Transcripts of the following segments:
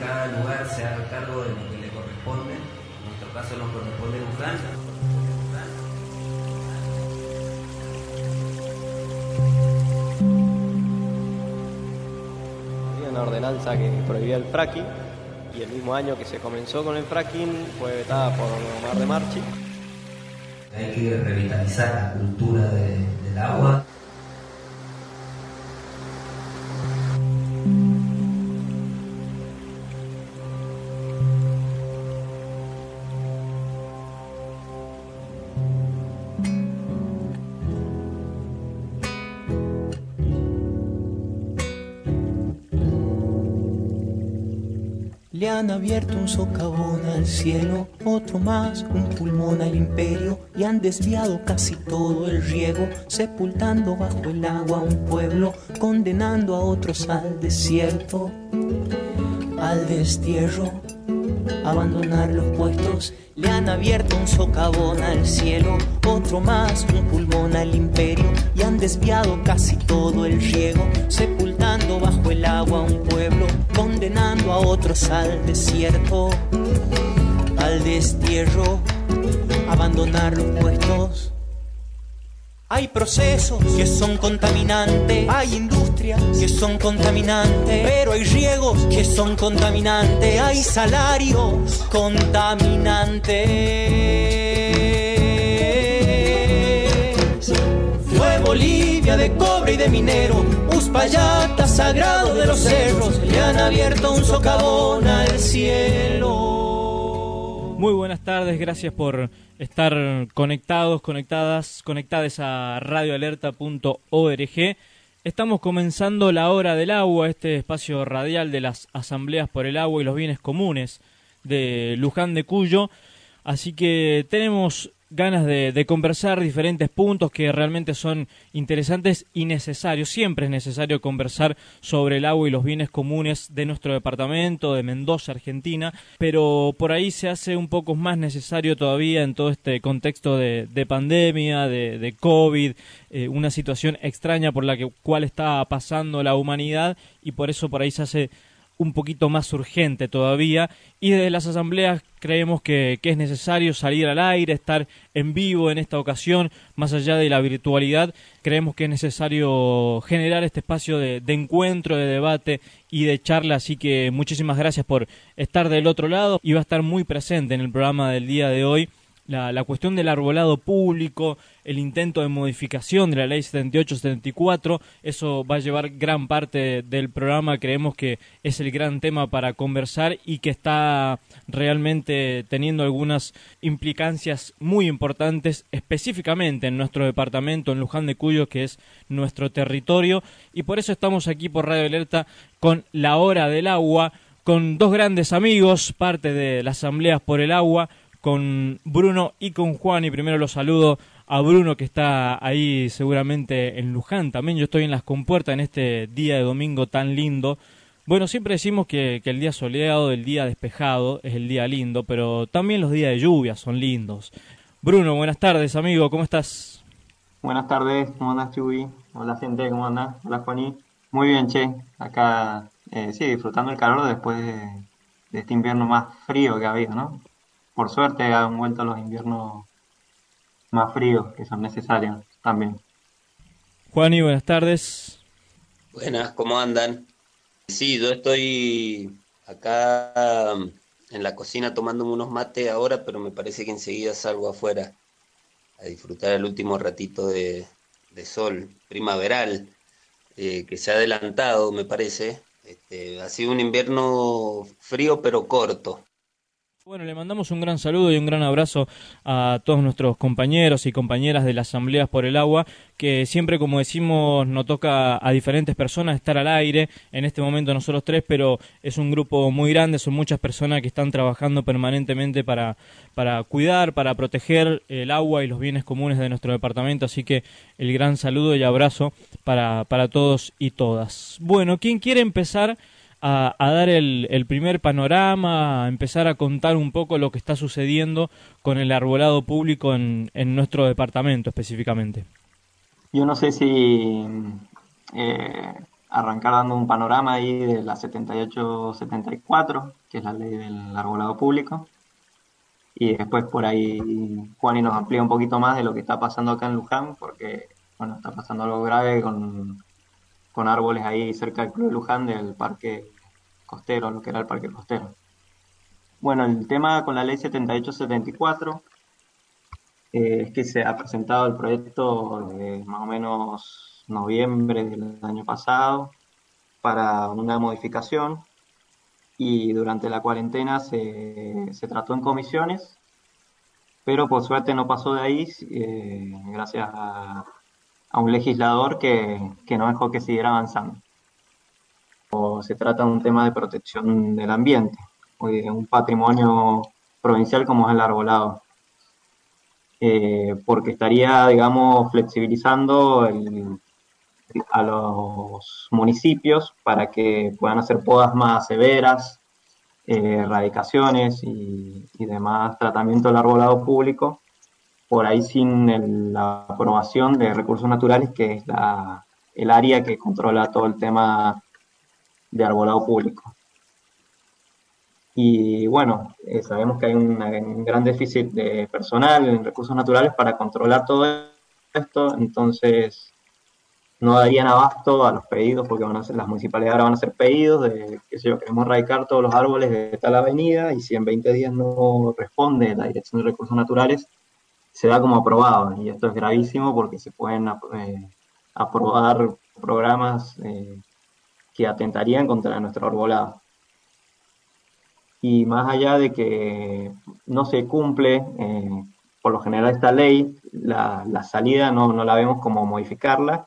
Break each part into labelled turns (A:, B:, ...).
A: Cada lugar se haga cargo de lo que le corresponde. En nuestro caso nos corresponde Luján.
B: Había una ordenanza que prohibía el fracking y el mismo año que se comenzó con el fracking fue vetada por Omar de Marchi.
A: Hay que revitalizar la cultura de- del agua.
C: Le han abierto un socavón al cielo, otro más, un pulmón al imperio, y han desviado casi todo el riego, sepultando bajo el agua un pueblo, condenando a otros al desierto, al destierro, abandonar los puestos. Le han abierto un socavón al cielo, otro más, un pulmón al imperio, y han desviado casi todo el riego, el agua un pueblo, condenando a otros al desierto, al destierro, abandonar los puestos. Hay procesos que son contaminantes, hay industrias que son contaminantes, pero hay riegos que son contaminantes, hay salarios contaminantes. Fue Bolivia de cobre y de minero, Uspallata sagrado de los cerros, le han abierto un socavón al cielo.
D: Muy buenas tardes, gracias por estar conectados, conectadas, conectadas a radioalerta.org. Estamos comenzando la hora del agua, este espacio radial de las asambleas por el agua y los bienes comunes de Luján de Cuyo. Así que tenemos ganas de, conversar diferentes puntos que realmente son interesantes y necesarios. Siempre es necesario conversar sobre el agua y los bienes comunes de nuestro departamento, de Mendoza, Argentina, pero por ahí se hace un poco más necesario todavía en todo este contexto de, de pandemia, de, de COVID, eh, una situación extraña por la que, cual está pasando la humanidad y por eso por ahí se hace un poquito más urgente todavía. Y desde las asambleas creemos que, que, es necesario salir al aire, estar en vivo en esta ocasión, más allá de la virtualidad, creemos que es necesario generar este espacio de, de encuentro, de debate y de charla, así que muchísimas gracias por estar del otro lado y va a estar muy presente en el programa del día de hoy la, la, cuestión del arbolado público, el intento de modificación de la ley 78-74, eso va a llevar gran parte del programa, creemos que es el gran tema para conversar y que está realmente teniendo algunas implicancias muy importantes específicamente en nuestro departamento, en Luján de Cuyo, que es nuestro territorio, y por eso estamos aquí por Radio Alerta con La Hora del Agua, con dos grandes amigos, parte de las asambleas por el agua, con Bruno y con Juan. Y primero los saludo a Bruno que está ahí seguramente en Luján. También yo estoy en las compuertas en este día de domingo tan lindo. Bueno, siempre decimos que, que, el día soleado, el día despejado es el día lindo, pero también los días de lluvia son lindos. Bruno, buenas tardes, amigo, ¿cómo estás?
E: Buenas tardes, ¿cómo andas, Chubi? Hola, gente, ¿cómo andas? Hola, Juaní. Muy bien, che. Acá, eh, sí, disfrutando el calor después de, de este invierno más frío que ha habido, ¿no? Por suerte han vuelto los inviernos más fríos que son necesarios también.
D: Juan y buenas tardes.
F: Buenas, ¿cómo andan? Sí, yo estoy acá en la cocina tomándome unos mates ahora, pero me parece que enseguida salgo afuera a disfrutar el último ratito de, de sol primaveral eh, que se ha adelantado, me parece. Este, ha sido un invierno frío pero corto.
D: Bueno, le mandamos un gran saludo y un gran abrazo a todos nuestros compañeros y compañeras de las Asambleas por el Agua, que siempre, como decimos, nos toca a diferentes personas estar al aire. En este momento nosotros tres, pero es un grupo muy grande, son muchas personas que están trabajando permanentemente para, para cuidar, para proteger el agua y los bienes comunes de nuestro departamento. Así que el gran saludo y abrazo para, para todos y todas. Bueno, ¿quién quiere empezar? A, dar el, primer panorama, a empezar a contar un poco lo que está sucediendo con el arbolado público en, nuestro departamento específicamente.
E: Yo no sé si eh, arrancar dando un panorama ahí de la 78-74, que es la ley del arbolado público, y después por ahí Juan y nos amplía un poquito más de lo que está pasando acá en Luján, porque bueno, está pasando algo grave con con árboles ahí cerca del Club de Luján del parque costero, lo que era el parque costero. Bueno, el tema con la ley 7874 eh, es que se ha presentado el proyecto de más o menos noviembre del año pasado para una modificación y durante la cuarentena se, se trató en comisiones, pero por suerte no pasó de ahí eh, gracias a a un legislador que, no dejó que siguiera avanzando. O se trata de un tema de protección del ambiente, o de un patrimonio provincial como es el arbolado. Eh, porque estaría, digamos, flexibilizando a los municipios para que puedan hacer podas más severas, eh, erradicaciones y, y demás tratamiento del arbolado público por ahí sin la aprobación de recursos naturales, que es la, el área que controla todo el tema de arbolado público. Y bueno, eh, sabemos que hay un gran déficit de personal en recursos naturales para controlar todo esto, entonces no darían abasto a los pedidos porque van a ser, las municipalidades ahora van a hacer pedidos de que yo, queremos erradicar todos los árboles de tal avenida y si en 20 días no responde la Dirección de Recursos Naturales, se da como aprobado. Y esto es gravísimo porque se pueden eh, aprobar programas eh, que atentarían contra nuestro arbolado. Y más allá de que no se cumple, eh, por lo general esta ley, la, salida no, la vemos como modificarla,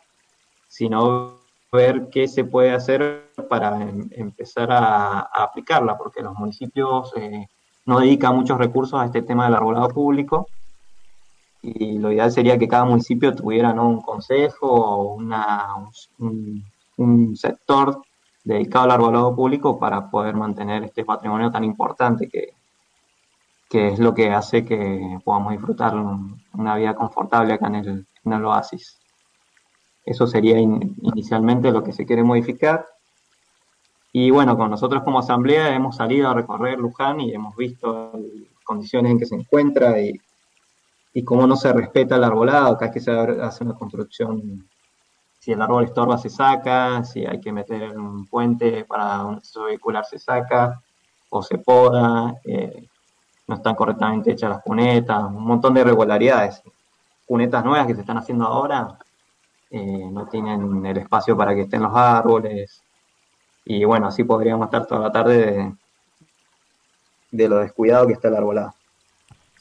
E: sino ver qué se puede hacer para em, empezar a, a, aplicarla, porque los municipios no dedican muchos recursos a este tema del arbolado público y lo ideal sería que cada municipio tuviera un consejo o una, un, sector dedicado al arbolado público para poder mantener este patrimonio tan importante que, que es lo que hace que podamos disfrutar una vida confortable acá en el, en el oasis. Eso sería inicialmente lo que se quiere modificar. Y bueno, con nosotros como asamblea hemos salido a recorrer Luján y hemos visto las condiciones en que se encuentra y y cómo no se respeta el arbolado, cada que se hace una construcción, si el árbol estorba se saca, si hay que meter un puente para un acceso vehicular se saca o se poda, eh, no están correctamente hechas las cunetas, un montón de irregularidades. Cunetas nuevas que se están haciendo ahora eh, no tienen el espacio para que estén los árboles. Y bueno, así podríamos estar toda la tarde de, de lo descuidado que está el arbolado.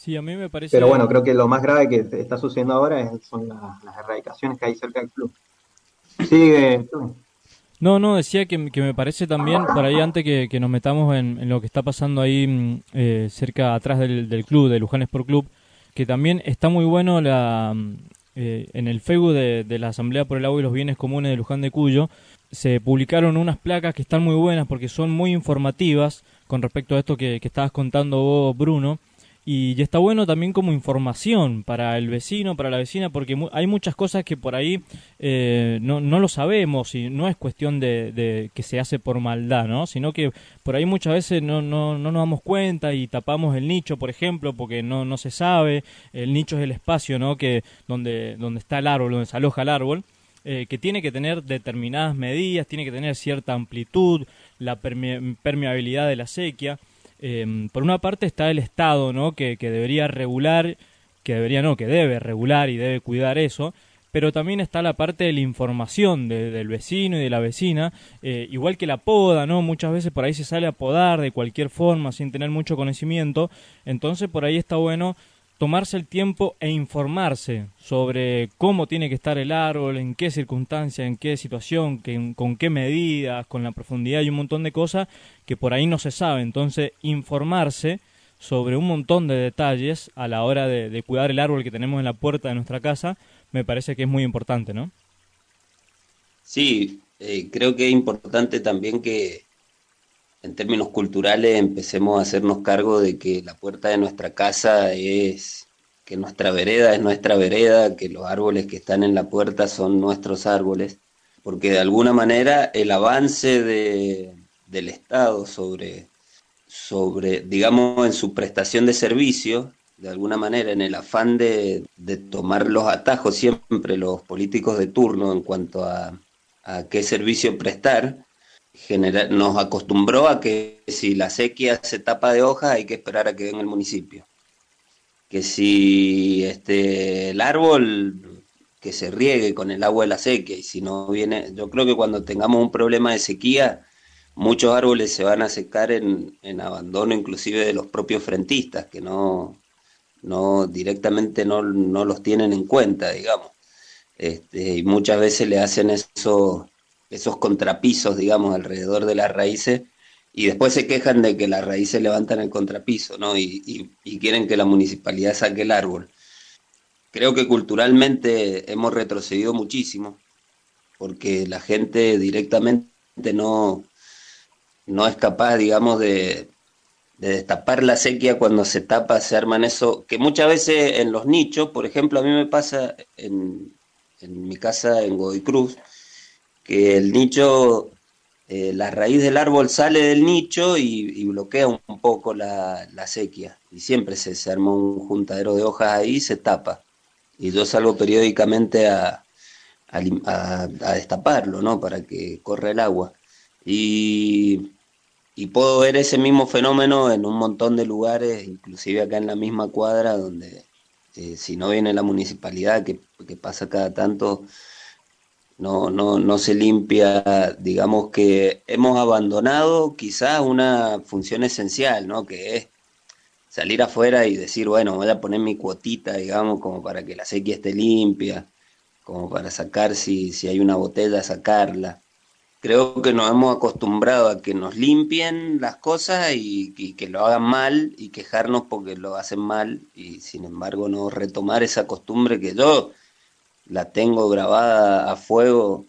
D: Sí, a mí me parece.
E: Pero bueno, creo que lo más grave que está sucediendo ahora son las erradicaciones que hay cerca del club. Sigue.
D: No, no, decía que, me parece también, por ahí antes que, nos metamos en, lo que está pasando ahí mm, eh, cerca, atrás del, club, de Luján Sport Club, que también está muy bueno la, mm, eh, en el Facebook de, la Asamblea por el Agua y los Bienes Comunes de Luján de Cuyo, se publicaron unas placas que están muy buenas porque son muy informativas con respecto a esto que, que estabas contando vos, Bruno, y, está bueno también como información para el vecino, para la vecina, porque hay muchas cosas que por ahí eh, no, no lo sabemos y no es cuestión de, que se hace por maldad, ¿no? Sino que por ahí muchas veces no, no, no nos damos cuenta y tapamos el nicho, por ejemplo, porque no, no se sabe. El nicho es el espacio, ¿no? Que donde, donde está el árbol, donde se aloja el árbol. Eh, que tiene que tener determinadas medidas, tiene que tener cierta amplitud, la permeabilidad de la sequía. Em, por una parte está el Estado, ¿no? Que, debería regular, que debería no, que debe regular y debe cuidar eso, pero también está la parte de la información del vecino y de la vecina, eh, igual que la poda, ¿no? Muchas veces por ahí se sale a podar de cualquier forma sin tener mucho conocimiento, entonces por ahí está bueno tomarse el tiempo e informarse sobre cómo tiene que estar el árbol, en qué circunstancia, en qué situación, con qué medidas, con la profundidad y un montón de cosas que por ahí no se sabe. Entonces, informarse sobre un montón de detalles a la hora de cuidar el árbol que tenemos en la puerta de nuestra casa me parece que es muy importante, ¿no?
F: Sí, eh, creo que es importante también que en términos culturales empecemos a hacernos cargo de que la puerta de nuestra casa es, que nuestra vereda es nuestra vereda, que los árboles que están en la puerta son nuestros árboles, porque de alguna manera el avance de, del Estado sobre, sobre, digamos, en su prestación de servicios, de alguna manera, en el afán de, tomar los atajos siempre los políticos de turno en cuanto a, qué servicio prestar, nos acostumbró a que si la sequía se tapa de hojas hay que esperar a que venga el municipio. Que si este, el árbol que se riegue con el agua de la sequía y si no viene, yo creo que cuando tengamos un problema de sequía, muchos árboles se van a secar en, en abandono inclusive de los propios frentistas, que no, no directamente no, los tienen en cuenta, digamos. Este, y muchas veces le hacen esos, esos contrapisos, digamos, alrededor de las raíces y después se quejan de que las raíces levantan el contrapiso, ¿no? Y, quieren que la municipalidad saque el árbol. Creo que culturalmente hemos retrocedido muchísimo, porque la gente directamente no, no es capaz, digamos, de, de destapar la sequía cuando se tapa, se arman eso, que muchas veces en los nichos, por ejemplo, a mí me pasa en, mi casa en Godoy Cruz, que el nicho, eh, la raíz del árbol sale del nicho y, bloquea un, poco la, sequía. Y siempre se, se arma un juntadero de hojas ahí y se tapa. Y yo salgo periódicamente a, a, a destaparlo, ¿no? Para que corra el agua. Y y puedo ver ese mismo fenómeno en un montón de lugares, inclusive acá en la misma cuadra, donde eh, si no viene la municipalidad, que, pasa cada tanto, no, no, no se limpia, digamos que hemos abandonado quizás una función esencial, ¿no? Que es salir afuera y decir, bueno, voy a poner mi cuotita, digamos, como para que la sequía esté limpia, como para sacar si, si hay una botella, sacarla creo que nos hemos acostumbrado a que nos limpien las cosas y, que lo hagan mal y quejarnos porque lo hacen mal y sin embargo no retomar esa costumbre que yo la tengo grabada a fuego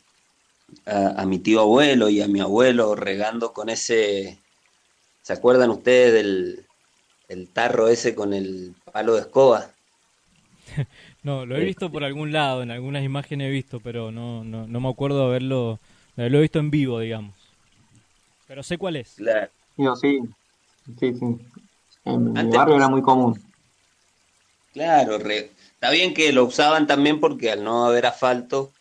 F: a, mi tío abuelo y a mi abuelo regando con ese, ¿se acuerdan ustedes del el tarro ese con el palo de escoba?
D: no, lo he visto por algún lado, en algunas imágenes he visto, pero no, no, no me acuerdo haberlo lo he visto en vivo, digamos. Pero sé cuál es.
E: Claro. sí, sí, sí. En mi barrio era muy común.
F: Claro, está bien que lo usaban también porque al no haber asfalto,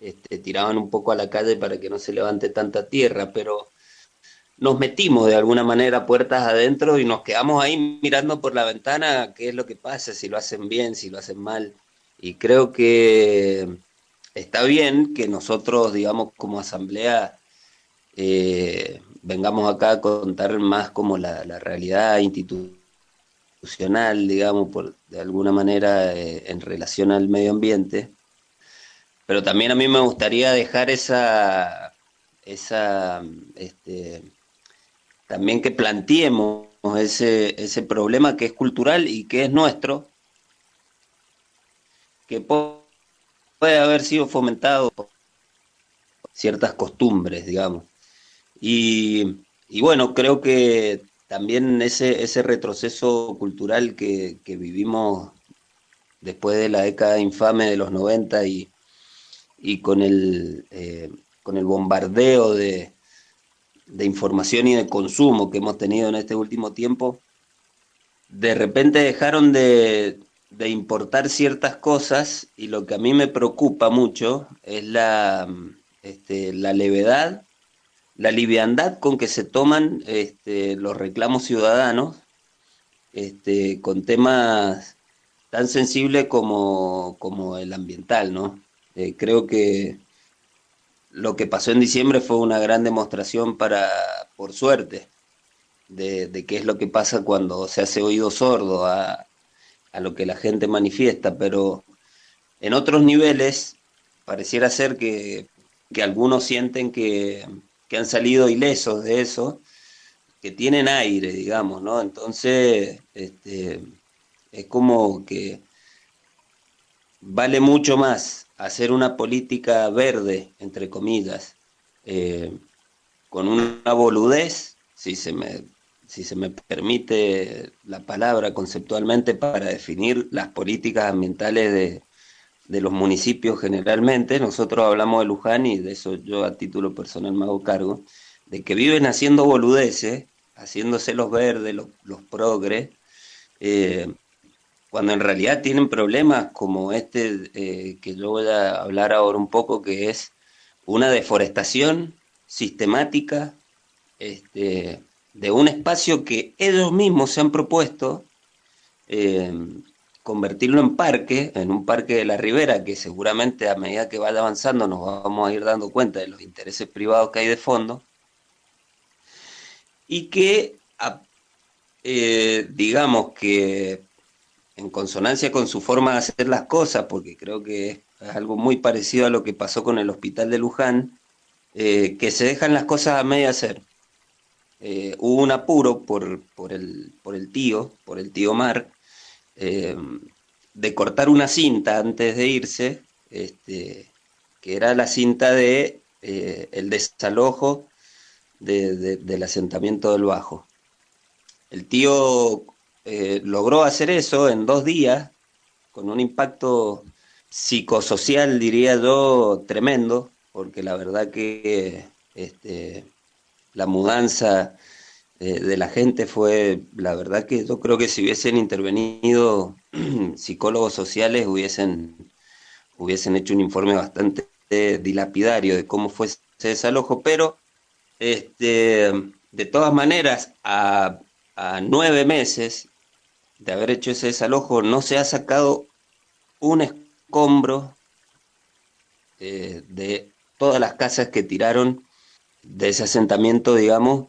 F: este, tiraban un poco a la calle para que no se levante tanta tierra, pero nos metimos de alguna manera puertas adentro y nos quedamos ahí mirando por la ventana qué es lo que pasa, si lo hacen bien, si lo hacen mal. Y creo que está bien que nosotros, digamos, como asamblea, eh, vengamos acá a contar más como la, realidad institucional, digamos, por, de alguna manera eh, en relación al medio ambiente. Pero también a mí me gustaría dejar esa, esa, este, también que planteemos ese, ese problema que es cultural y que es nuestro, que puede haber sido fomentado por ciertas costumbres, digamos. Y, bueno, creo que también ese, ese retroceso cultural que, vivimos después de la década infame de los 90 y, y con, el, eh, con el bombardeo de, de información y de consumo que hemos tenido en este último tiempo, de repente dejaron de, de importar ciertas cosas y lo que a mí me preocupa mucho es la, este, la levedad, la liviandad con que se toman este, los reclamos ciudadanos este, con temas tan sensibles como, como el ambiental, ¿no? Eh, creo que lo que pasó en diciembre fue una gran demostración para, por suerte, de, qué es lo que pasa cuando se hace oído sordo a, lo que la gente manifiesta, pero en otros niveles pareciera ser que, algunos sienten que, han salido ilesos de eso, que tienen aire, digamos, ¿no? Entonces, este, es como que vale mucho más hacer una política verde, entre comillas, eh, con una boludez, si se me si se me permite la palabra conceptualmente, para definir las políticas ambientales de, los municipios generalmente. Nosotros hablamos de Luján y de eso yo a título personal me hago cargo, de que viven haciendo boludeces, haciéndose los verdes, los, progres, eh, cuando en realidad tienen problemas como este eh, que yo voy a hablar ahora un poco, que es una deforestación sistemática, este, de un espacio que ellos mismos se han propuesto eh, convertirlo en parque, en un parque de la ribera, que seguramente a medida que vaya avanzando nos vamos a ir dando cuenta de los intereses privados que hay de fondo, y que, eh, digamos que en consonancia con su forma de hacer las cosas, porque creo que es algo muy parecido a lo que pasó con el hospital de Luján, eh, que se dejan las cosas a medio hacer. Eh, hubo un apuro por, por, el, por el tío, por el tío Mar, eh, de cortar una cinta antes de irse, este, que era la cinta de eh, el desalojo del asentamiento del Bajo. El tío logró hacer eso en dos días, con un impacto psicosocial, diría yo, tremendo, porque la verdad que este, la mudanza eh, de la gente fue, la verdad que yo creo que si hubiesen intervenido psicólogos sociales hubiesen, hubiesen hecho un informe bastante dilapidario de cómo fue ese desalojo, pero este, de todas maneras, a, nueve meses de haber hecho ese desalojo, no se ha sacado un escombro eh, de todas las casas que tiraron de ese asentamiento, digamos,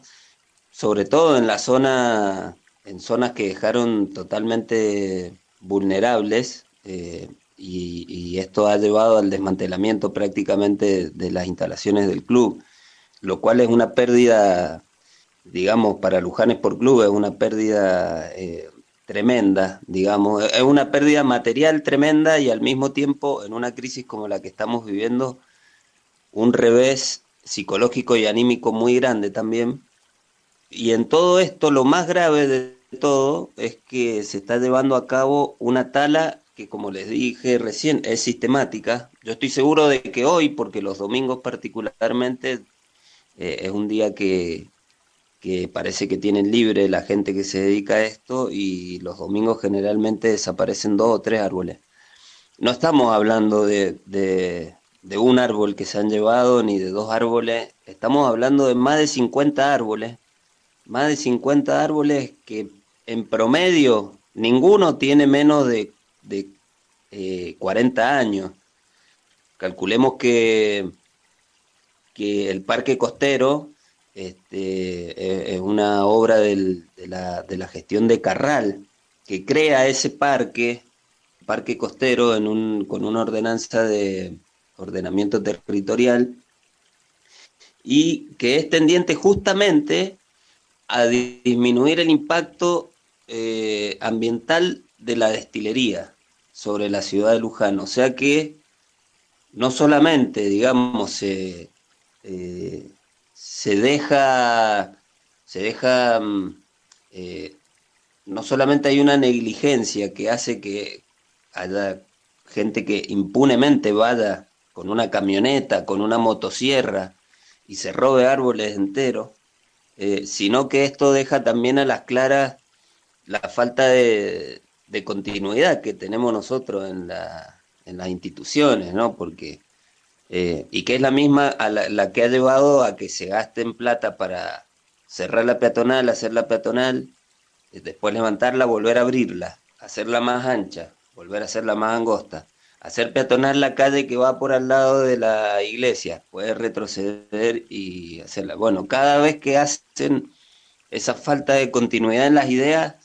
F: sobre todo en la zona, en zonas que dejaron totalmente vulnerables, eh, y, esto ha llevado al desmantelamiento prácticamente de las instalaciones del club, lo cual es una pérdida, digamos, para Lujanes por club, es una pérdida eh, tremenda, digamos, es una pérdida material tremenda y al mismo tiempo en una crisis como la que estamos viviendo, un revés psicológico y anímico muy grande también. Y en todo esto, lo más grave de todo es que se está llevando a cabo una tala que, como les dije recién, es sistemática. Yo estoy seguro de que hoy, porque los domingos particularmente, eh, es un día que, que parece que tienen libre la gente que se dedica a esto y los domingos generalmente desaparecen dos o tres árboles. No estamos hablando de, de un árbol que se han llevado ni de dos árboles, estamos hablando de más de 50 árboles, más de 50 árboles que en promedio ninguno tiene menos de, de 40 eh, años. Calculemos que, que el parque costero este, es una obra de, la, de la gestión de Carral, que crea ese parque, parque costero, en un, con una ordenanza de, ordenamiento territorial, y que es tendiente justamente a disminuir el impacto eh, ambiental de la destilería sobre la ciudad de Luján. O sea que no solamente, digamos, se, eh, se deja, se deja, mm, eh, no solamente hay una negligencia que hace que haya gente que impunemente vaya con una camioneta, con una motosierra y se robe árboles enteros, eh, sino que esto deja también a las claras la falta de, continuidad que tenemos nosotros en, las instituciones, ¿no? Porque, eh, y que es la misma a la, que ha llevado a que se gasten plata para cerrar la peatonal, hacer la peatonal, después levantarla, volver a abrirla, hacerla más ancha, volver a hacerla más angosta hacer peatonal la calle que va por al lado de la iglesia, puede retroceder y hacerla. Bueno, cada vez que hacen esa falta de continuidad en las ideas,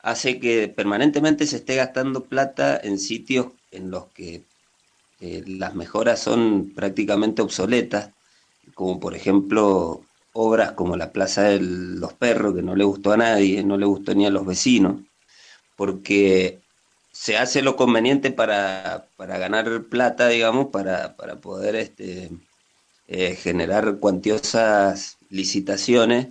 F: hace que permanentemente se esté gastando plata en sitios en los que eh, las mejoras son prácticamente obsoletas, como por ejemplo obras como la Plaza de los Perros, que no le gustó a nadie, no le gustó ni a los vecinos, porque se hace lo conveniente para, ganar plata, digamos, para, poder este, eh, generar cuantiosas licitaciones.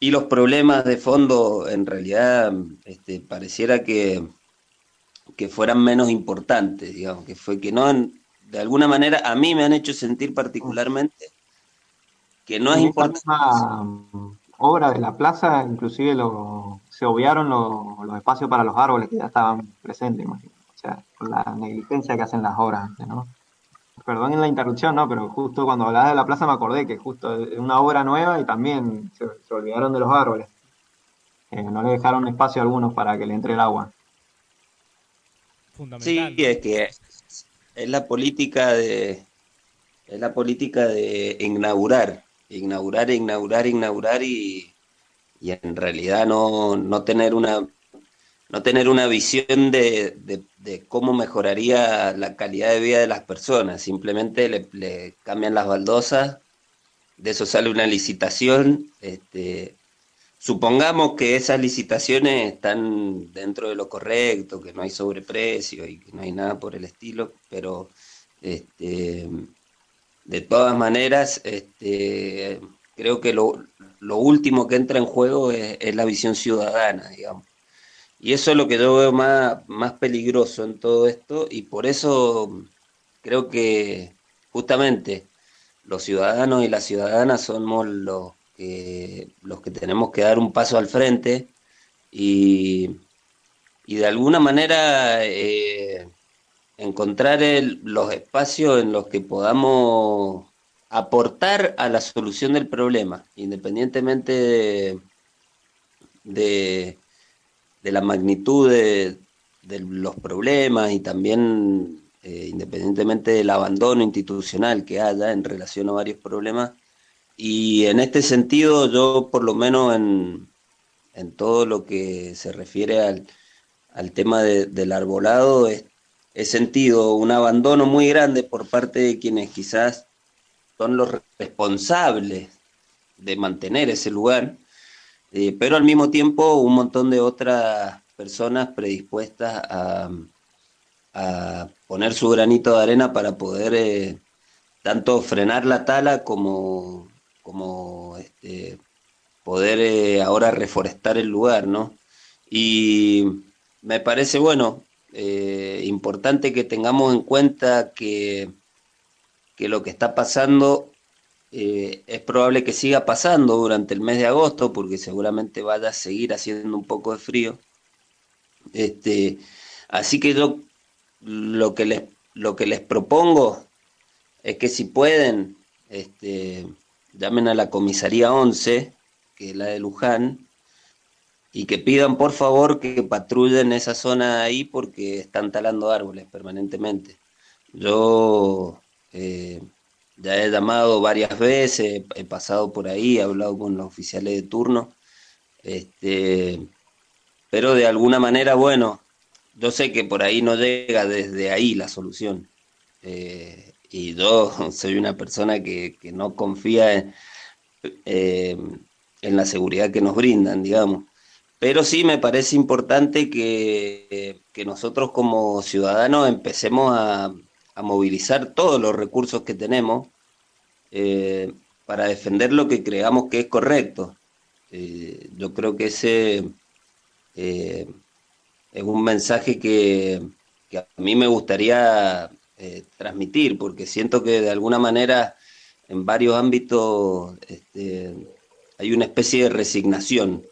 F: Y los problemas de fondo, en realidad, este, pareciera que, que fueran menos importantes, digamos, que fue que no, de alguna manera, a mí me han hecho sentir particularmente que no es importante.
E: Obra de la plaza, inclusive lo, se obviaron los espacios para los árboles que ya estaban presentes, imagino. O sea, por la negligencia que hacen las obras antes, ¿no? Perdón en la interrupción, ¿no? Pero justo cuando hablabas de la plaza me acordé que justo es una obra nueva y también se, olvidaron de los árboles. Eh, no le dejaron espacio a algunos para que le entre el agua.
F: Fundamental. Sí, es que es la política de es la política de inaugurar, inaugurar, inaugurar, inaugurar y y en realidad no, no tener una no tener una visión de, de, cómo mejoraría la calidad de vida de las personas, simplemente le, cambian las baldosas, de eso sale una licitación, este, supongamos que esas licitaciones están dentro de lo correcto, que no hay sobreprecio y que no hay nada por el estilo, pero este, de todas maneras, este, creo que lo, lo último que entra en juego es, la visión ciudadana, digamos. Y eso es lo que yo veo más, más peligroso en todo esto y por eso creo que justamente los ciudadanos y las ciudadanas somos los que, los que tenemos que dar un paso al frente y, de alguna manera eh, encontrar los espacios en los que podamos aportar a la solución del problema, independientemente de, de, la magnitud de, los problemas y también eh, independientemente del abandono institucional que haya en relación a varios problemas. Y en este sentido, yo por lo menos en, en todo lo que se refiere al, al tema del arbolado, he sentido un abandono muy grande por parte de quienes quizás son los responsables de mantener ese lugar, eh, pero al mismo tiempo un montón de otras personas predispuestas a, poner su granito de arena para poder eh, tanto frenar la tala como, este, poder eh, ahora reforestar el lugar, ¿no? Y me parece, bueno, importante que tengamos en cuenta que que lo que está pasando eh, es probable que siga pasando durante el mes de agosto, porque seguramente vaya a seguir haciendo un poco de frío. Este, así que yo lo que les, lo que les propongo es que si pueden, este, llamen a la comisaría 11, que es la de Luján, y que pidan por favor que patrullen esa zona ahí porque están talando árboles permanentemente. Yo eh, ya he llamado varias veces, he pasado por ahí, he hablado con los oficiales de turno, este, pero de alguna manera, bueno, yo sé que por ahí no llega desde ahí la solución. Eh, y yo soy una persona que, no confía eh, en, la seguridad que nos brindan, digamos. Pero sí me parece importante que, que nosotros como ciudadanos empecemos a, a movilizar todos los recursos que tenemos eh, para defender lo que creamos que es correcto. Eh, yo creo que ese eh, es un mensaje que, a mí me gustaría transmitir, porque siento que de alguna manera en varios ámbitos este, hay una especie de resignación,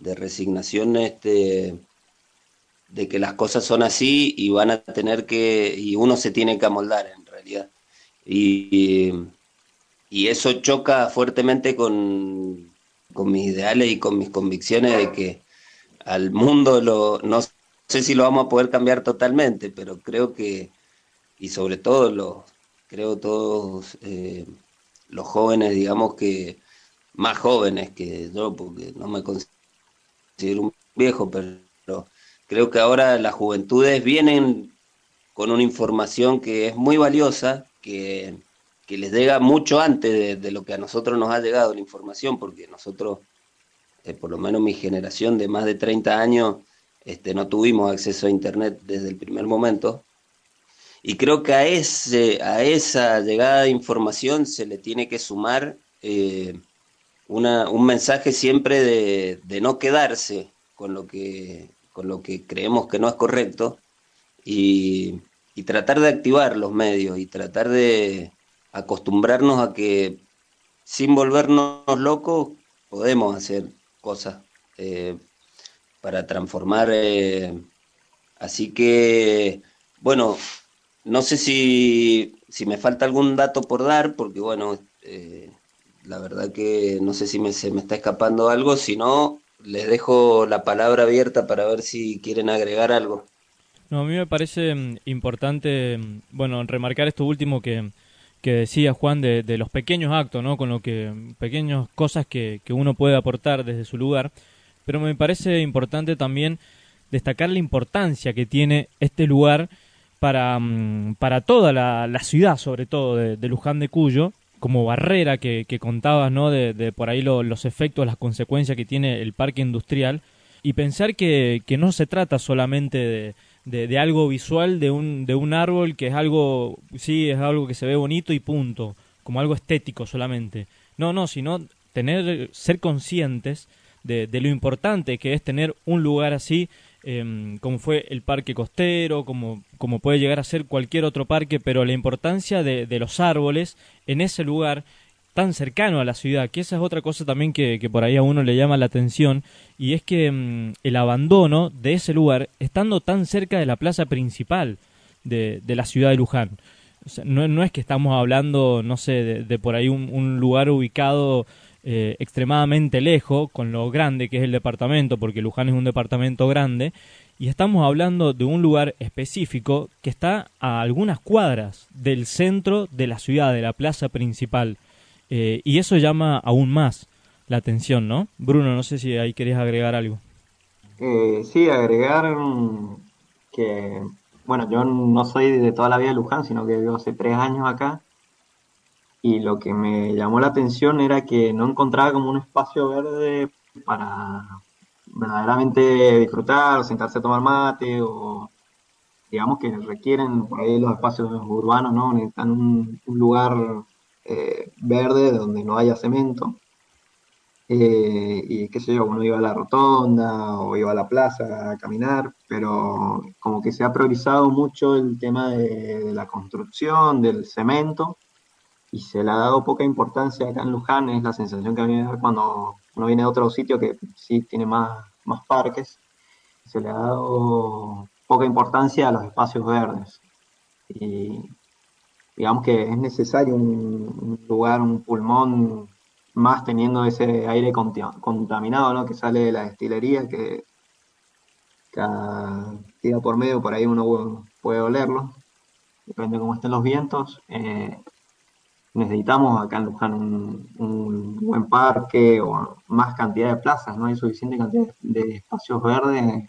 F: de resignación este, de que las cosas son así y van a tener que, y uno se tiene que amoldar en realidad. Y, y eso choca fuertemente con, mis ideales y con mis convicciones de que al mundo lo, no sé si lo vamos a poder cambiar totalmente, pero creo que, y sobre todo los, creo todos eh, los jóvenes, digamos que más jóvenes que yo, porque no me considero un viejo, pero creo que ahora las juventudes vienen con una información que es muy valiosa, que, les llega mucho antes de, lo que a nosotros nos ha llegado la información, porque nosotros, eh, por lo menos mi generación de más de 30 años, este, no tuvimos acceso a Internet desde el primer momento. Y creo que a, ese, a esa llegada de información se le tiene que sumar eh, un mensaje siempre de, no quedarse con lo, que, con lo que creemos que no es correcto y, y tratar de activar los medios y tratar de acostumbrarnos a que sin volvernos locos podemos hacer cosas eh, para transformar. Eh, así que, bueno, no sé si, si, me falta algún dato por dar, porque bueno, eh, la verdad que no sé si me, se me está escapando algo, si no, les dejo la palabra abierta para ver si quieren agregar algo.
D: No, a mí me parece mm, importante, mm, bueno, remarcar esto último que, que decía Juan de, de, los pequeños actos, ¿no? Con lo que, pequeñas cosas que, que uno puede aportar desde su lugar, pero me parece importante también destacar la importancia que tiene este lugar para, mm, para toda la, la ciudad, sobre todo de Luján de Cuyo, como barrera que, contabas, ¿no? De, por ahí los efectos, las consecuencias que tiene el parque industrial y pensar que, que no se trata solamente de, de, algo visual, de un, de un árbol que es algo, sí, es algo que se ve bonito y punto, como algo estético solamente. No, no, sino tener, ser conscientes de, de lo importante que es tener un lugar así Em, como fue el parque costero, como, como puede llegar a ser cualquier otro parque, pero la importancia de, los árboles en ese lugar tan cercano a la ciudad, que esa es otra cosa también que, por ahí a uno le llama la atención, y es que em, el abandono de ese lugar, estando tan cerca de la plaza principal de, de la ciudad de Luján. no, es que estamos hablando, no sé, de, por ahí un lugar ubicado eh, extremadamente lejos con lo grande que es el departamento, porque Luján es un departamento grande, y estamos hablando de un lugar específico que está a algunas cuadras del centro de la ciudad, de la plaza principal, eh, y eso llama aún más la atención, ¿no? Bruno, no sé si ahí querés agregar algo.
E: Eh, sí, agregar que, bueno, yo no soy de toda la vida de Luján, sino que vivo hace tres años acá, y lo que me llamó la atención era que no encontraba como un espacio verde para verdaderamente disfrutar, sentarse a tomar mate, o digamos que requieren por ahí los espacios urbanos, ¿no? Necesitan un, lugar eh, verde donde no haya cemento. Eh, y qué sé yo, uno iba a la rotonda o iba a la plaza a caminar, pero como que se ha priorizado mucho el tema de la construcción, del cemento, y se le ha dado poca importancia acá en Luján, es la sensación que a mí me da cuando uno viene de otro sitio que sí tiene más, más parques, se le ha dado poca importancia a los espacios verdes. Y digamos que es necesario un, lugar, un pulmón más teniendo ese aire contaminado ¿no? que sale de la destilería, que cada día por medio por ahí uno puede olerlo, depende de cómo estén los vientos. Eh, necesitamos acá en Luján un, buen parque o más cantidad de plazas, no hay suficiente cantidad de espacios verdes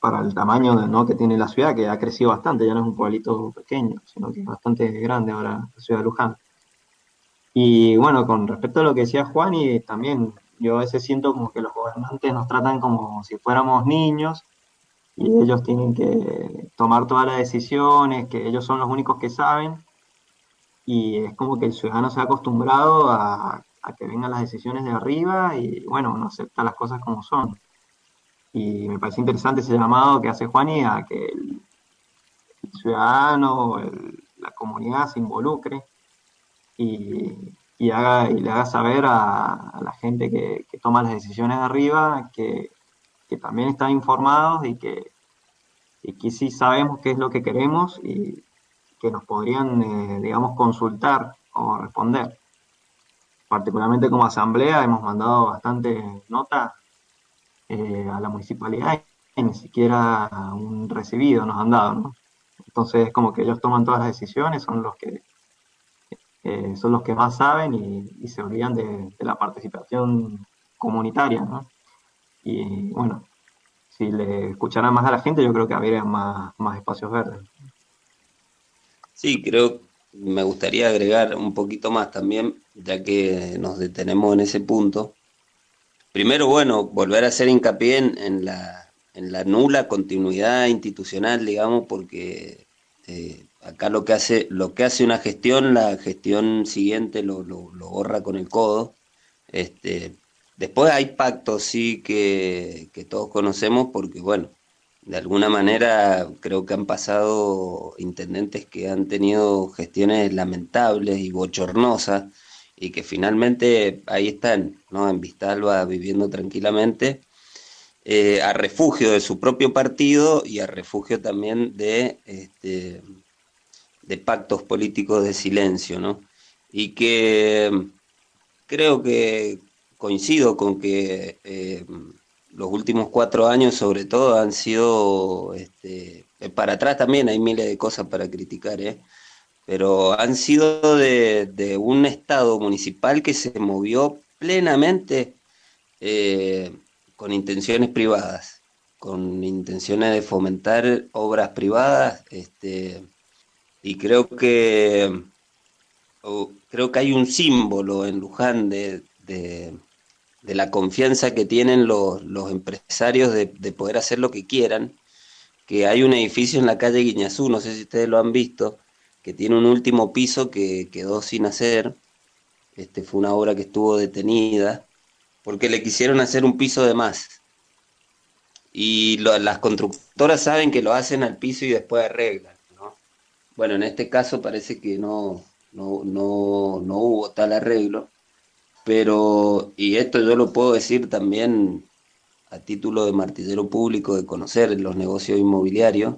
E: para el tamaño ¿no? que tiene la ciudad, que ha crecido bastante, ya no es un pueblito pequeño, sino que es bastante grande ahora la ciudad de Luján. Y bueno, con respecto a lo que decía Juan, y también yo a veces siento como que los gobernantes nos tratan como si fuéramos niños y ellos tienen que tomar todas las decisiones, que ellos son los únicos que saben y es como que el ciudadano se ha acostumbrado a, que vengan las decisiones de arriba y bueno, no acepta las cosas como son. Y me parece interesante ese llamado que hace Juani a que el, ciudadano, la comunidad se involucre y, haga, y le haga saber a, la gente que, toma las decisiones de arriba que, también están informados y que, y que sí sabemos qué es lo que queremos y, que nos podrían, eh, digamos, consultar o responder. Particularmente como asamblea hemos mandado bastante nota eh, a la municipalidad y ni siquiera un recibido nos han dado, ¿no? Entonces, como que ellos toman todas las decisiones, son los que eh, son los que más saben y, se olvidan de, la participación comunitaria, ¿no? Y bueno, si le escucharan más a la gente, yo creo que habría más, más espacios verdes.
F: Sí, creo, me gustaría agregar un poquito más también, ya que nos detenemos en ese punto. Primero, bueno, volver a hacer hincapié en, la, en la nula continuidad institucional, digamos, porque eh, acá lo que hace, lo que hace una gestión, la gestión siguiente lo, lo, lo borra con el codo. Este, después hay pactos, sí, que, que todos conocemos, porque bueno, de alguna manera creo que han pasado intendentes que han tenido gestiones lamentables y bochornosas y que finalmente ahí están, ¿no? En Vistalba viviendo tranquilamente, eh, a refugio de su propio partido y a refugio también de, este, de pactos políticos de silencio, ¿no? Y que creo que coincido con que eh, los últimos cuatro años sobre todo han sido, este, para atrás también hay miles de cosas para criticar, ¿eh? pero han sido de, un Estado municipal que se movió plenamente eh, con intenciones privadas, con intenciones de fomentar obras privadas, este, y creo que creo que hay un símbolo en Luján de, de la confianza que tienen los, empresarios de, poder hacer lo que quieran, que hay un edificio en la calle Guiñazú, no sé si ustedes lo han visto, que tiene un último piso que quedó sin hacer, este fue una obra que estuvo detenida, porque le quisieron hacer un piso de más. Y las constructoras saben que lo hacen al piso y después arreglan, ¿no? Bueno, en este caso parece que no, no, no, no hubo tal arreglo pero, y esto yo lo puedo decir también a título de martillero público de conocer los negocios inmobiliarios,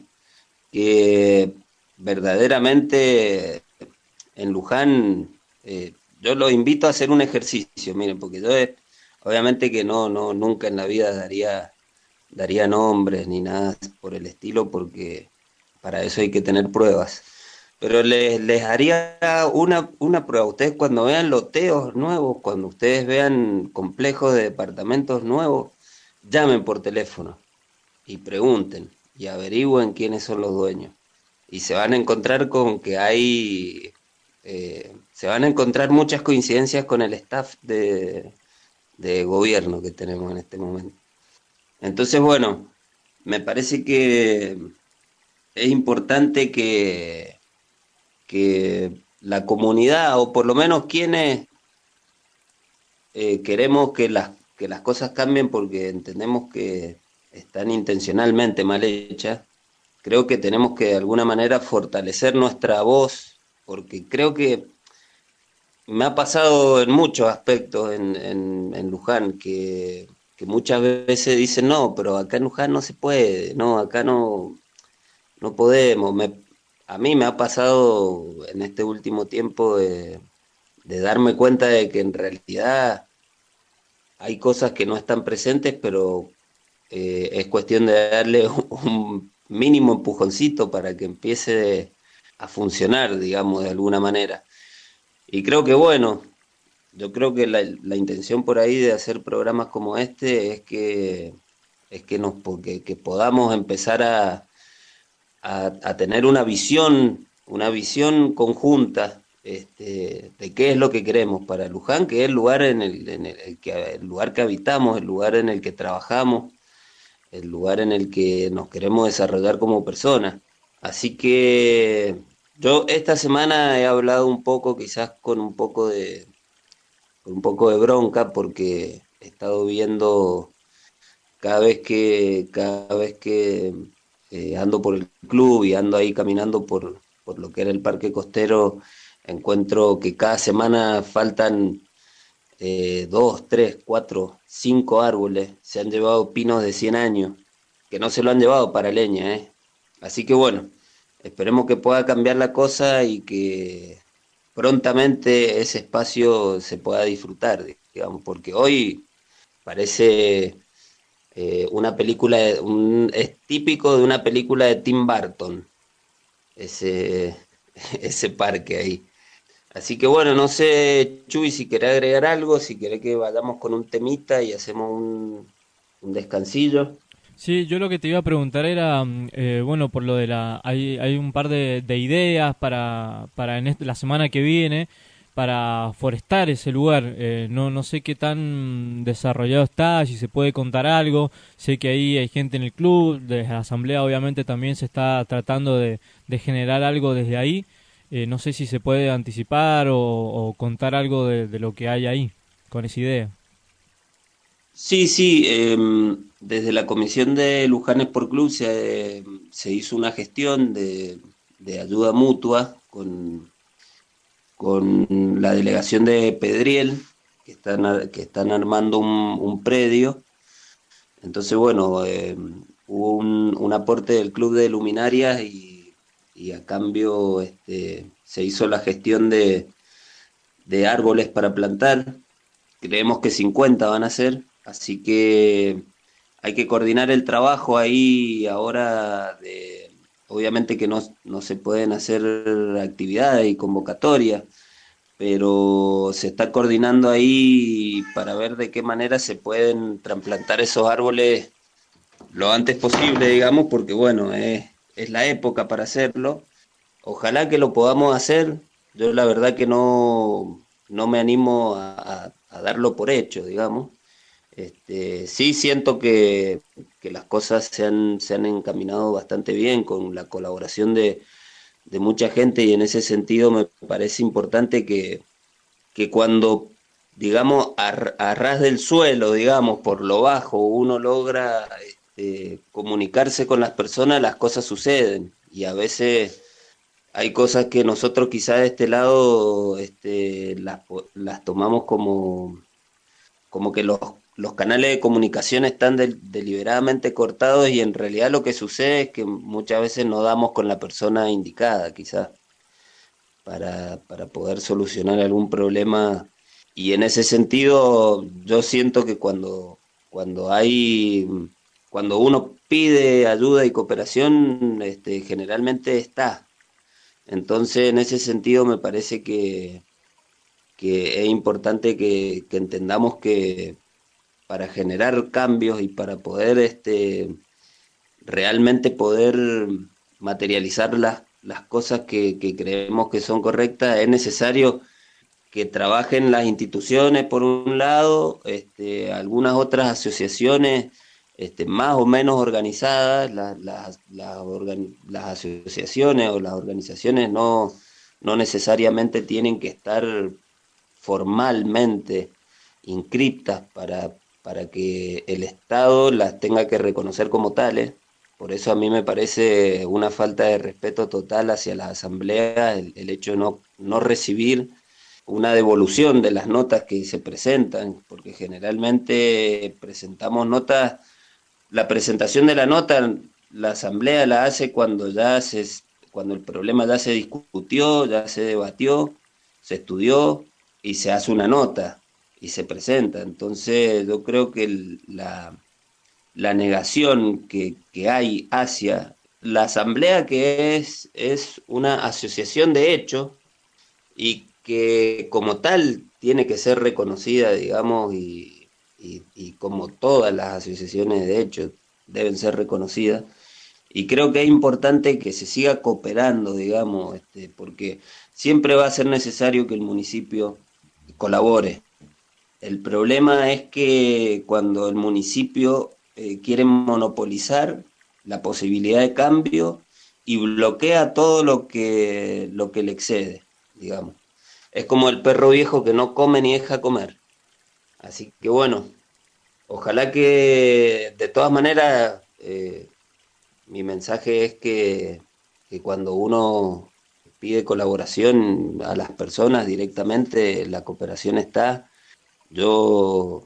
F: que verdaderamente en Luján eh, yo los invito a hacer un ejercicio, miren, porque yo obviamente que no, no, nunca en la vida daría, daría nombres ni nada por el estilo, porque para eso hay que tener pruebas pero les, les haría una, una prueba. Ustedes cuando vean loteos nuevos, cuando ustedes vean complejos de departamentos nuevos, llamen por teléfono y pregunten y averigüen quiénes son los dueños. Y se van a encontrar con que hay, eh, se van a encontrar muchas coincidencias con el staff de, de gobierno que tenemos en este momento. Entonces, bueno, me parece que es importante que que la comunidad, o por lo menos quienes eh, queremos que las, que las cosas cambien porque entendemos que están intencionalmente mal hechas, creo que tenemos que de alguna manera fortalecer nuestra voz, porque creo que me ha pasado en muchos aspectos en, en, Luján, que, que, muchas veces dicen, no, pero acá en Luján no se puede, no, acá no, no podemos. Me, a mí me ha pasado en este último tiempo de, darme cuenta de que en realidad hay cosas que no están presentes, pero eh, es cuestión de darle un mínimo empujoncito para que empiece a funcionar, digamos, de alguna manera. Y creo que bueno, yo creo que la, intención por ahí de hacer programas como este es que es que nos que podamos empezar a, a, tener una visión, una visión conjunta este, de qué es lo que queremos para Luján, que es el lugar en el, que el lugar que habitamos, el lugar en el que trabajamos, el lugar en el que nos queremos desarrollar como personas. Así que yo esta semana he hablado un poco, quizás con un poco de, con un poco de bronca, porque he estado viendo cada vez que, cada vez que eh, ando por el club y ando ahí caminando por, por lo que era el parque costero, encuentro que cada semana faltan eh, dos, tres, cuatro, cinco árboles. Se han llevado pinos de 100 años, que no se lo han llevado para leña. ¿eh? Así que bueno, esperemos que pueda cambiar la cosa y que prontamente ese espacio se pueda disfrutar, digamos, porque hoy parece eh, una película, es típico de una película de Tim Burton, ese, ese parque ahí. Así que bueno, no sé, Chuy, si querés agregar algo, si querés que vayamos con un temita y hacemos un, un descansillo.
D: Sí, yo lo que te iba a preguntar era, mm, eh, bueno, por lo de la, hay, hay un par de, ideas para, para en la semana que viene para forestar ese lugar. Eh, no, no sé qué tan desarrollado está, si se puede contar algo. Sé que ahí hay gente en el club, desde la asamblea obviamente también se está tratando de, de generar algo desde ahí. Eh, no sé si se puede anticipar o, contar algo de, lo que hay ahí con esa idea.
F: Sí, sí, em, desde la comisión de Lujanes por Club se, se hizo una gestión de, ayuda mutua con, con la delegación de Pedriel, que están, que están armando un, predio. Entonces, bueno, em, hubo un, un aporte del Club de Luminarias y y a cambio este, se hizo la gestión de, de árboles para plantar. Creemos que 50 van a ser, así que hay que coordinar el trabajo ahí ahora de, obviamente que no, no se pueden hacer actividades y convocatorias, pero se está coordinando ahí para ver de qué manera se pueden trasplantar esos árboles lo antes posible, digamos, porque bueno, es, es la época para hacerlo. Ojalá que lo podamos hacer. Yo la verdad que no, no me animo a, darlo por hecho, digamos. Este, sí siento que, las cosas se han, se han, encaminado bastante bien con la colaboración de, mucha gente y en ese sentido me parece importante que, que cuando, digamos, a, a, ras del suelo, digamos, por lo bajo, uno logra este, comunicarse con las personas, las cosas suceden. Y a veces hay cosas que nosotros quizás de este lado este, las, las tomamos como, como que los, los canales de comunicación están deliberadamente cortados y en realidad lo que sucede es que muchas veces no damos con la persona indicada quizás para, para poder solucionar algún problema y en ese sentido yo siento que cuando, cuando hay cuando uno pide ayuda y cooperación, este, generalmente está. Entonces, en ese sentido, me parece que, que es importante que, entendamos que para generar cambios y para poder este, realmente poder materializar las, las cosas que, creemos que son correctas, es necesario que trabajen las instituciones por un lado, este, algunas otras asociaciones este, más o menos organizadas, las, asociaciones o las organizaciones no, no necesariamente tienen que estar formalmente inscriptas para, para que el Estado las tenga que reconocer como tales. Por eso a mí me parece una falta de respeto total hacia las asambleas el, hecho de no, no recibir una devolución de las notas que se presentan, porque generalmente presentamos notas la presentación de la nota, la asamblea la hace cuando ya se, cuando el problema ya se discutió, ya se debatió, se estudió y se hace una nota y se presenta. Entonces yo creo que la, la negación que, que, hay hacia la asamblea que es, es una asociación de hecho y que como tal tiene que ser reconocida, digamos, y, y, como todas las asociaciones de hecho deben ser reconocidas. Y creo que es importante que se siga cooperando, digamos, este, porque siempre va a ser necesario que el municipio colabore. El problema es que cuando el municipio eh, quiere monopolizar la posibilidad de cambio y bloquea todo lo que, lo que le excede, digamos. Es como el perro viejo que no come ni deja comer. Así que bueno, ojalá que de todas maneras eh, mi mensaje es que, cuando uno pide colaboración a las personas directamente, la cooperación está. Yo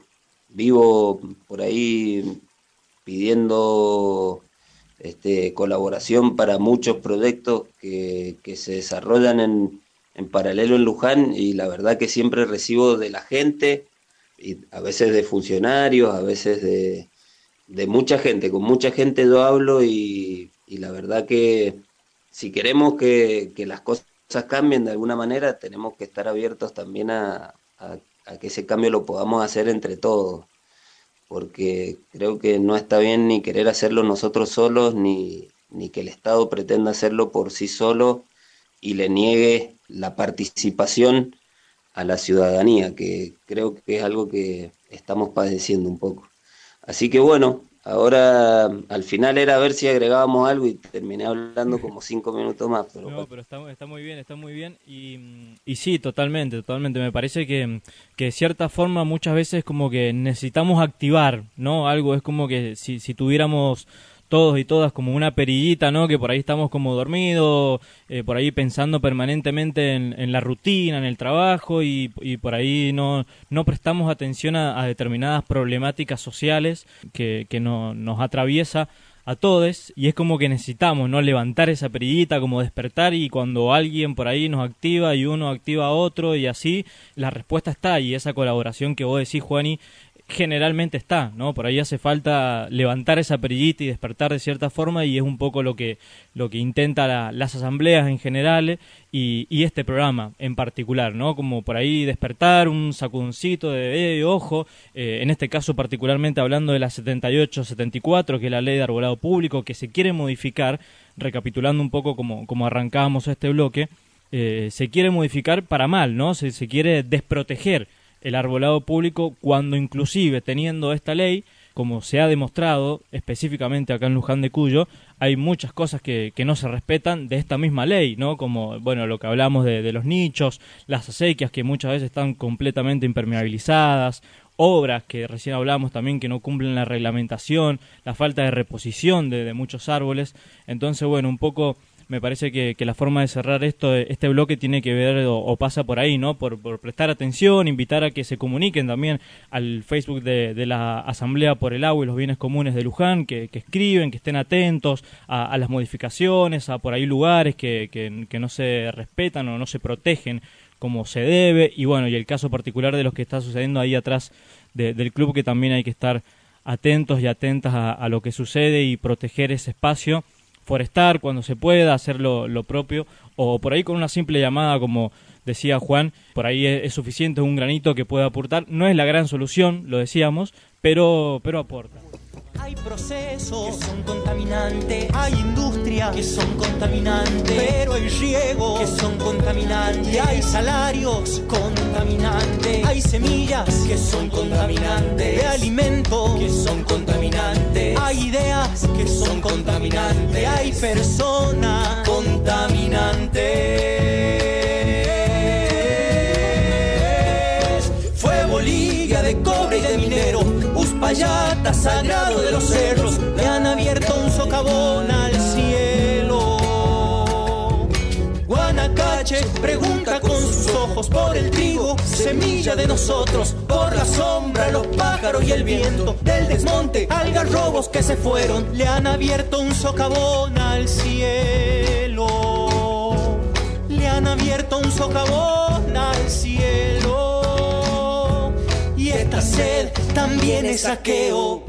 F: vivo por ahí pidiendo este, colaboración para muchos proyectos que, se desarrollan en, en paralelo en Luján y la verdad que siempre recibo de la gente y a veces de funcionarios, a veces de, de mucha gente, con mucha gente yo hablo y, la verdad que si queremos que, las cosas cambien de alguna manera, tenemos que estar abiertos también a que ese cambio lo podamos hacer entre todos, porque creo que no está bien ni querer hacerlo nosotros solos, ni, ni que el Estado pretenda hacerlo por sí solo y le niegue la participación a la ciudadanía, que creo que es algo que estamos padeciendo un poco. Así que bueno, ahora al final era ver si agregábamos algo y terminé hablando como cinco minutos más. Pero
D: no, pero está, está, muy bien, está muy bien. Y, y sí, totalmente, totalmente. Me parece que, que de cierta forma muchas veces como que necesitamos activar, ¿no? Algo es como que si, si tuviéramos todos y todas como una perillita, ¿no? Que por ahí estamos como dormidos, eh, por ahí pensando permanentemente en, la rutina, en el trabajo y, por ahí no, no prestamos atención a, determinadas problemáticas sociales que, que no, nos atraviesa a todos y es como que necesitamos no levantar esa perillita como despertar y cuando alguien por ahí nos activa y uno activa a otro y así la respuesta está y esa colaboración que vos decís Juani generalmente está, ¿no? Por ahí hace falta levantar esa perillita y despertar de cierta forma y es un poco lo que, lo que intenta las asambleas en general y, y, este programa en particular, ¿no? Como por ahí despertar un sacudoncito de, ojo, eh, en este caso particularmente hablando de la 78-74, que es la ley de arbolado público, que se quiere modificar, recapitulando un poco como, como arrancábamos este bloque, eh, se quiere modificar para mal, ¿no? Se, se quiere desproteger el arbolado público cuando inclusive teniendo esta ley, como se ha demostrado específicamente acá en Luján de Cuyo, hay muchas cosas que, que no se respetan de esta misma ley, ¿no? Como, bueno, lo que hablamos de, de los nichos, las acequias que muchas veces están completamente impermeabilizadas, obras que recién hablamos también que no cumplen la reglamentación, la falta de reposición de, de muchos árboles. Entonces, bueno, un poco me parece que, la forma de cerrar esto, este bloque tiene que ver o, pasa por ahí, ¿no? Por, prestar atención, invitar a que se comuniquen también al Facebook de, la Asamblea por el Agua y los Bienes Comunes de Luján, que, escriben, que estén atentos a, las modificaciones, a por ahí lugares que, que, no se respetan o no se protegen como se debe, y bueno, y el caso particular de los que está sucediendo ahí atrás del club, que también hay que estar atentos y atentas a lo que sucede y proteger ese espacio forestar cuando se pueda, hacer lo, propio, o por ahí con una simple llamada, como decía Juan, por ahí es, suficiente un granito que pueda aportar. No es la gran solución, lo decíamos, pero, pero aporta.
C: Hay procesos que son contaminantes, hay industrias que son contaminantes, pero hay riego que son contaminantes, y hay salarios contaminantes, hay semillas que son contaminantes, de alimentos que son contaminantes, hay ideas que son contaminantes, hay personas contaminantes. Uspallata, sagrado de los cerros, le han abierto un socavón al cielo. Guanacache pregunta con sus ojos por el trigo, semilla de nosotros, por la sombra, los pájaros y el viento, del desmonte, algarrobos que se fueron, le han abierto un socavón al cielo. Le han abierto un socavón al cielo. Esta sed también es saqueo.